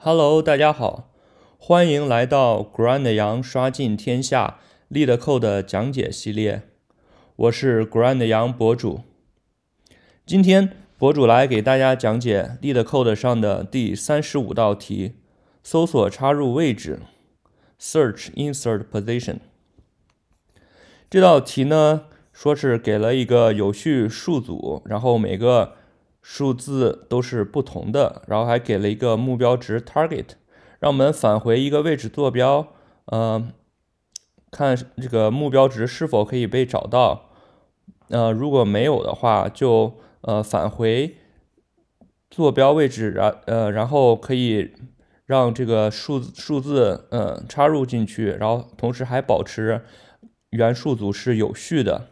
Hello，大家好，欢迎来到 Grand 羊刷尽天下 LeetCode 讲解系列，我是 Grand 羊博主。今天博主来给大家讲解 LeetCode 上的第三十五道题：搜索插入位置 （Search Insert Position）。这道题呢，说是给了一个有序数组，然后每个数字都是不同的，然后还给了一个目标值 target，让我们返回一个位置坐标，呃，看这个目标值是否可以被找到，呃，如果没有的话，就呃返回坐标位置，然呃然后可以让这个数数字呃插入进去，然后同时还保持原数组是有序的。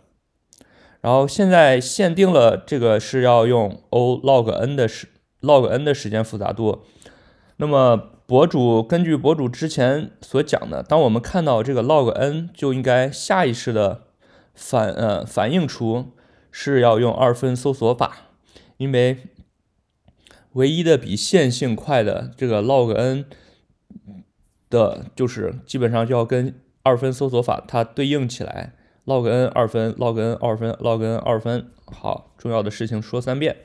然后现在限定了这个是要用 O log n 的时 log n 的时间复杂度。那么博主根据博主之前所讲的，当我们看到这个 log n，就应该下意识的反呃反映出是要用二分搜索法，因为唯一的比线性快的这个 log n 的，就是基本上就要跟二分搜索法它对应起来。Log n 二分，log n 二分，log n 二分。好，重要的事情说三遍，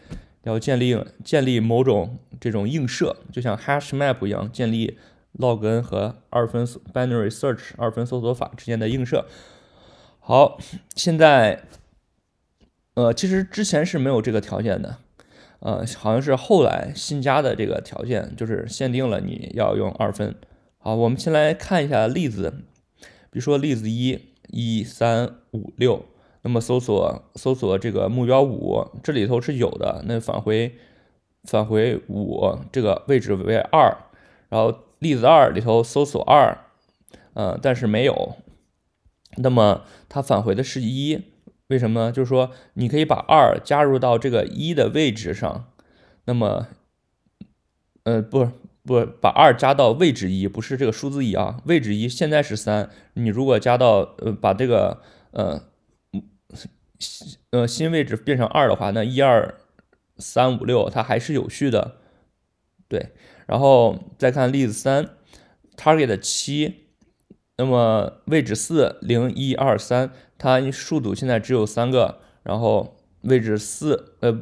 要建立建立某种这种映射，就像 hash map 一样，建立 log n 和二分 binary search 二分搜索法之间的映射。好，现在，呃，其实之前是没有这个条件的，呃，好像是后来新加的这个条件，就是限定了你要用二分。好，我们先来看一下例子，比如说例子一。一三五六，那么搜索搜索这个目标五，这里头是有的，那返回返回五这个位置为二，然后例子二里头搜索二，呃，但是没有，那么它返回的是一，为什么呢？就是说你可以把二加入到这个一的位置上，那么，呃，不。不把二加到位置一，不是这个数字一啊，位置一现在是三，你如果加到呃把这个呃呃新位置变成二的话，那一二三五六它还是有序的，对。然后再看例子三，target 七，那么位置四零一二三，它数组现在只有三个，然后。位置四，呃，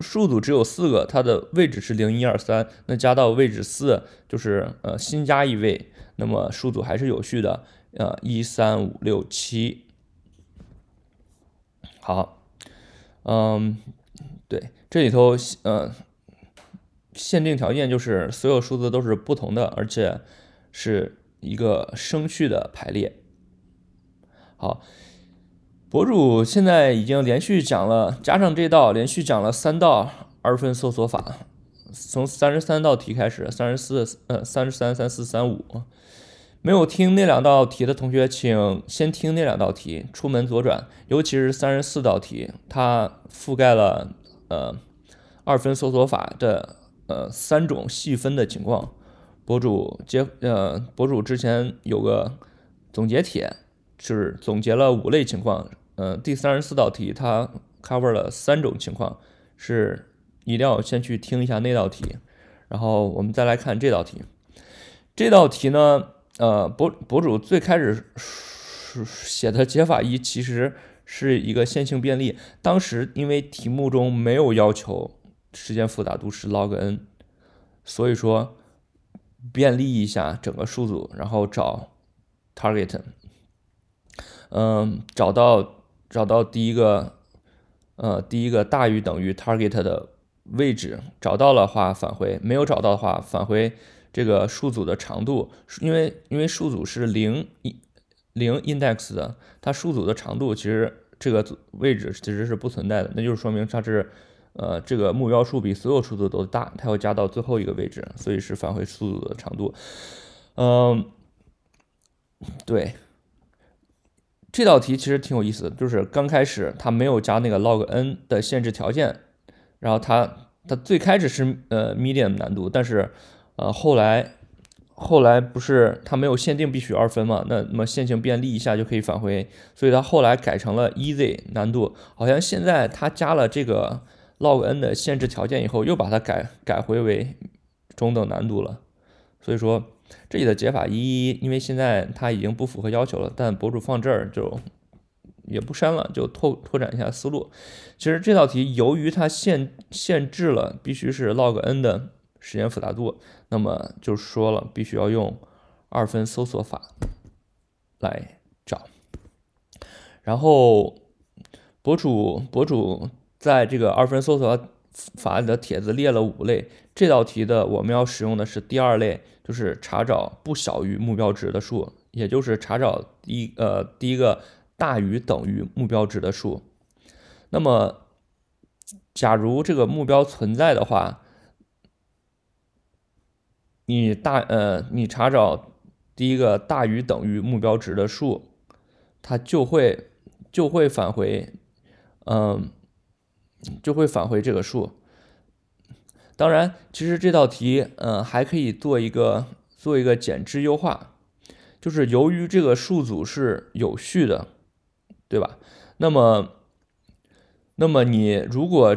数组只有四个，它的位置是零一二三，那加到位置四就是呃新加一位，那么数组还是有序的，呃一三五六七，好，嗯，对，这里头呃限定条件就是所有数字都是不同的，而且是一个升序的排列，好。博主现在已经连续讲了，加上这道连续讲了三道二分搜索法，从三十三道题开始，三十四、呃三十三、三四、三五。没有听那两道题的同学，请先听那两道题，出门左转。尤其是三十四道题，它覆盖了呃二分搜索法的呃三种细分的情况。博主接呃博主之前有个总结帖。是总结了五类情况，呃，第三十四道题它 cover 了三种情况，是一定要先去听一下那道题，然后我们再来看这道题。这道题呢，呃，博博主最开始写的解法一其实是一个线性便利，当时因为题目中没有要求时间复杂度是 log n，所以说便利一下整个数组，然后找 target。嗯，找到找到第一个，呃，第一个大于等于 target 的位置，找到了话返回，没有找到的话返回这个数组的长度，因为因为数组是零一零 index 的，它数组的长度其实这个位置其实是不存在的，那就是说明它是呃这个目标数比所有数字都大，它要加到最后一个位置，所以是返回数组的长度。嗯，对。这道题其实挺有意思的，就是刚开始它没有加那个 log n 的限制条件，然后它它最开始是呃 medium 难度，但是呃后来后来不是它没有限定必须二分嘛，那那么线性便利一下就可以返回，所以它后来改成了 easy 难度，好像现在它加了这个 log n 的限制条件以后，又把它改改回为中等难度了，所以说这里的解法一，因为现在它已经不符合要求了，但博主放这儿就也不删了，就拓拓展一下思路。其实这道题由于它限限制了必须是 log n 的时间复杂度，那么就说了必须要用二分搜索法来找。然后博主博主在这个二分搜索法里的帖子列了五类，这道题的我们要使用的是第二类，就是查找不小于目标值的数，也就是查找第一呃第一个大于等于目标值的数。那么，假如这个目标存在的话，你大呃你查找第一个大于等于目标值的数，它就会。就会返回，嗯，就会返回这个数。当然，其实这道题，嗯，还可以做一个做一个减支优化，就是由于这个数组是有序的，对吧？那么，那么你如果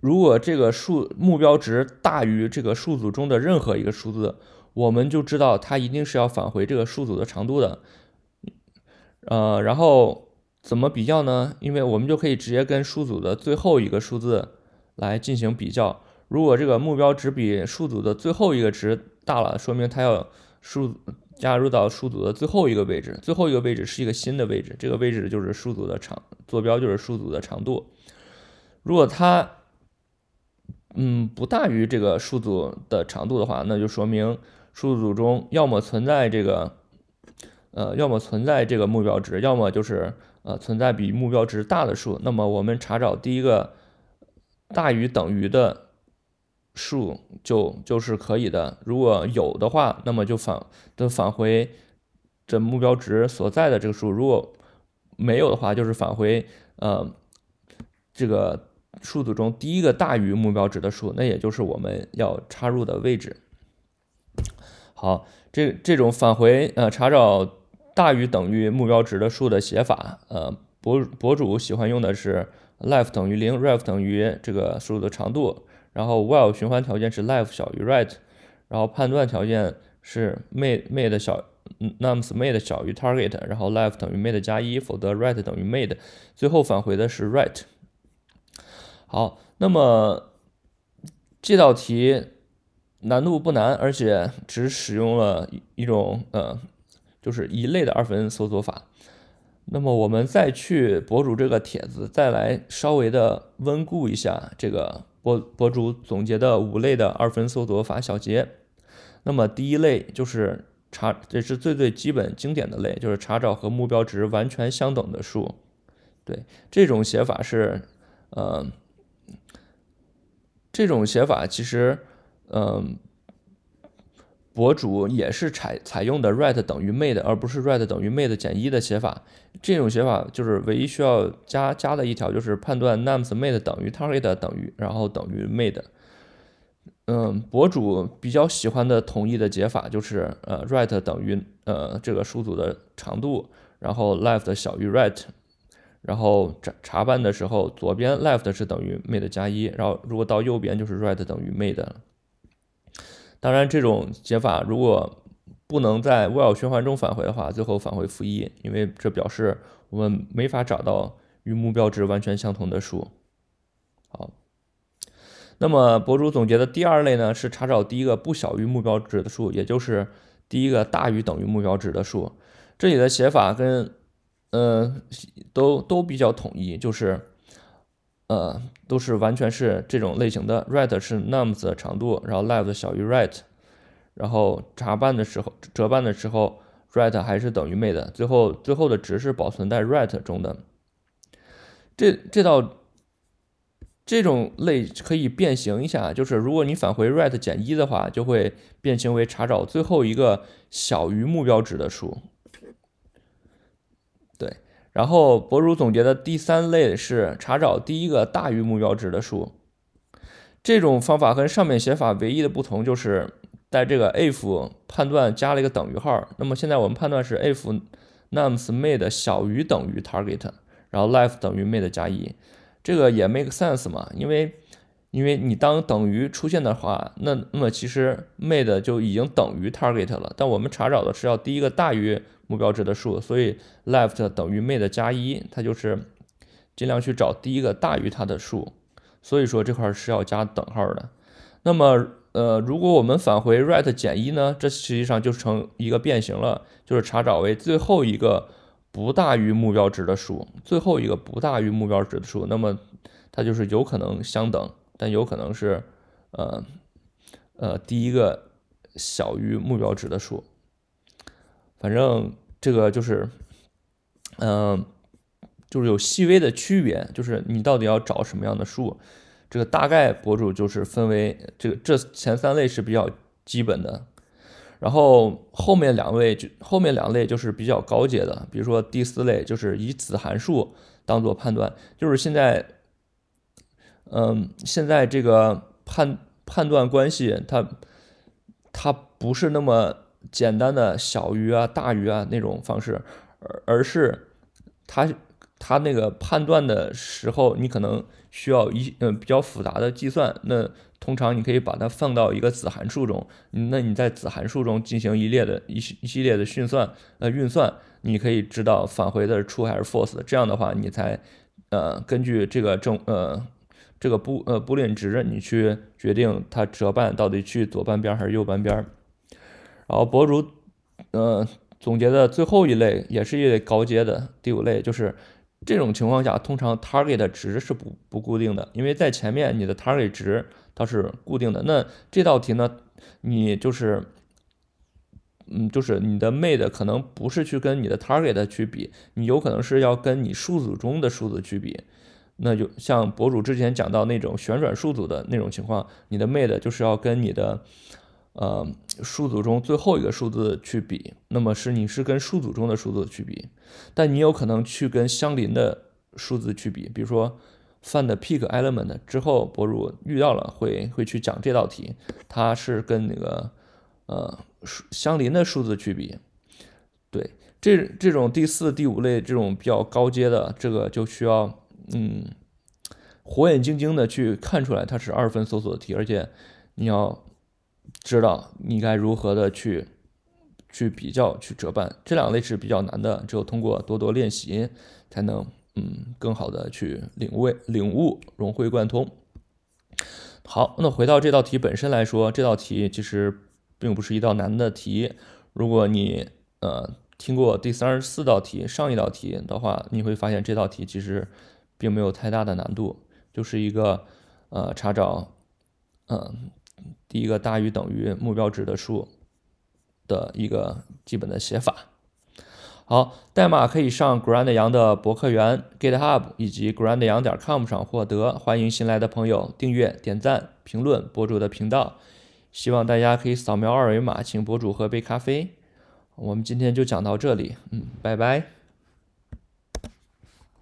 如果这个数目标值大于这个数组中的任何一个数字，我们就知道它一定是要返回这个数组的长度的，呃，然后。怎么比较呢？因为我们就可以直接跟数组的最后一个数字来进行比较。如果这个目标值比数组的最后一个值大了，说明它要数加入到数组的最后一个位置。最后一个位置是一个新的位置，这个位置就是数组的长坐标，就是数组的长度。如果它嗯不大于这个数组的长度的话，那就说明数组中要么存在这个呃，要么存在这个目标值，要么就是。呃，存在比目标值大的数，那么我们查找第一个大于等于的数就就是可以的。如果有的话，那么就返的返回这目标值所在的这个数；如果没有的话，就是返回呃这个数组中第一个大于目标值的数，那也就是我们要插入的位置。好，这这种返回呃查找。大于等于目标值的数的写法，呃，博博主喜欢用的是 left 等于零，ref 等于这个数的长度，然后 while 循环条件是 left 小于 right，然后判断条件是 made made 小 nums made 小于 target，然后 left 等于 made 加一，否则 right 等于 made，最后返回的是 right。好，那么这道题难度不难，而且只使用了一种呃。就是一类的二分搜索法，那么我们再去博主这个帖子，再来稍微的温故一下这个博博主总结的五类的二分搜索法小结。那么第一类就是查，这是最最基本经典的类，就是查找和目标值完全相等的数。对，这种写法是，呃，这种写法其实，嗯。博主也是采采用的 right 等于 made，而不是 right 等于 made 减一的写法。这种写法就是唯一需要加加的一条，就是判断 nums made 等于 target 等于，然后等于 made。嗯，博主比较喜欢的统一的解法就是呃 right 等于呃这个数组的长度，然后 left 小于 right，然后查查办的时候左边 left 是等于 made 加一，然后如果到右边就是 right 等于 made。当然，这种解法如果不能在 while 循环中返回的话，最后返回负一，因为这表示我们没法找到与目标值完全相同的数。好，那么博主总结的第二类呢，是查找第一个不小于目标值的数，也就是第一个大于等于目标值的数。这里的写法跟呃都都比较统一，就是。呃，都是完全是这种类型的。right 是 nums 的长度，然后 left 小于 right，然后查办的时候折半的时候，right 还是等于 made，最后最后的值是保存在 right 中的。这这道这种类可以变形一下，就是如果你返回 right 减一的话，就会变形为查找最后一个小于目标值的数。然后博主总结的第三类是查找第一个大于目标值的数。这种方法跟上面写法唯一的不同就是在这个 if 判断加了一个等于号。那么现在我们判断是 if nums made 小于等于 target，然后 life 等于 made 加一，这个也 make sense 嘛？因为因为你当等于出现的话，那那么其实 made 就已经等于 target 了。但我们查找的是要第一个大于目标值的数，所以 left 等于 made 加一，它就是尽量去找第一个大于它的数。所以说这块是要加等号的。那么呃，如果我们返回 right 减一呢，这实际上就成一个变形了，就是查找为最后一个不大于目标值的数，最后一个不大于目标值的数，那么它就是有可能相等。但有可能是，呃，呃，第一个小于目标值的数，反正这个就是，嗯，就是有细微的区别，就是你到底要找什么样的数，这个大概博主就是分为这个这前三类是比较基本的，然后后面两位就后面两类就是比较高阶的，比如说第四类就是以子函数当做判断，就是现在。嗯，现在这个判判断关系，它它不是那么简单的小于啊、大于啊那种方式，而而是它它那个判断的时候，你可能需要一嗯比较复杂的计算。那通常你可以把它放到一个子函数中，那你在子函数中进行一列的一一系列的运算呃运算，你可以知道返回的是 true 还是 false。这样的话，你才呃根据这个正呃。这个不呃不列值，你去决定它折半到底去左半边还是右半边。然后博主呃总结的最后一类也是一类高阶的第五类，就是这种情况下，通常 target 值是不不固定的，因为在前面你的 target 值它是固定的。那这道题呢，你就是嗯就是你的 made 可能不是去跟你的 target 去比，你有可能是要跟你数组中的数字去比。那就像博主之前讲到那种旋转数组的那种情况，你的 made 就是要跟你的呃数组中最后一个数字去比，那么是你是跟数组中的数字去比，但你有可能去跟相邻的数字去比，比如说 find pick element 之后，博主遇到了会会去讲这道题，它是跟那个呃相邻的数字去比，对，这这种第四、第五类这种比较高阶的这个就需要。嗯，火眼金睛的去看出来它是二分搜索题，而且你要知道你该如何的去去比较去折半，这两类是比较难的，只有通过多多练习才能嗯更好的去领会领悟融会贯通。好，那回到这道题本身来说，这道题其实并不是一道难的题。如果你呃听过第三十四道题上一道题的话，你会发现这道题其实。并没有太大的难度，就是一个呃查找，嗯，第一个大于等于目标值的数的一个基本的写法。好，代码可以上 Grand 杨的博客园 GitHub 以及 Grand 杨点 com 上获得。欢迎新来的朋友订阅、点赞、评论博主的频道。希望大家可以扫描二维码，请博主喝杯咖啡。我们今天就讲到这里，嗯，拜拜。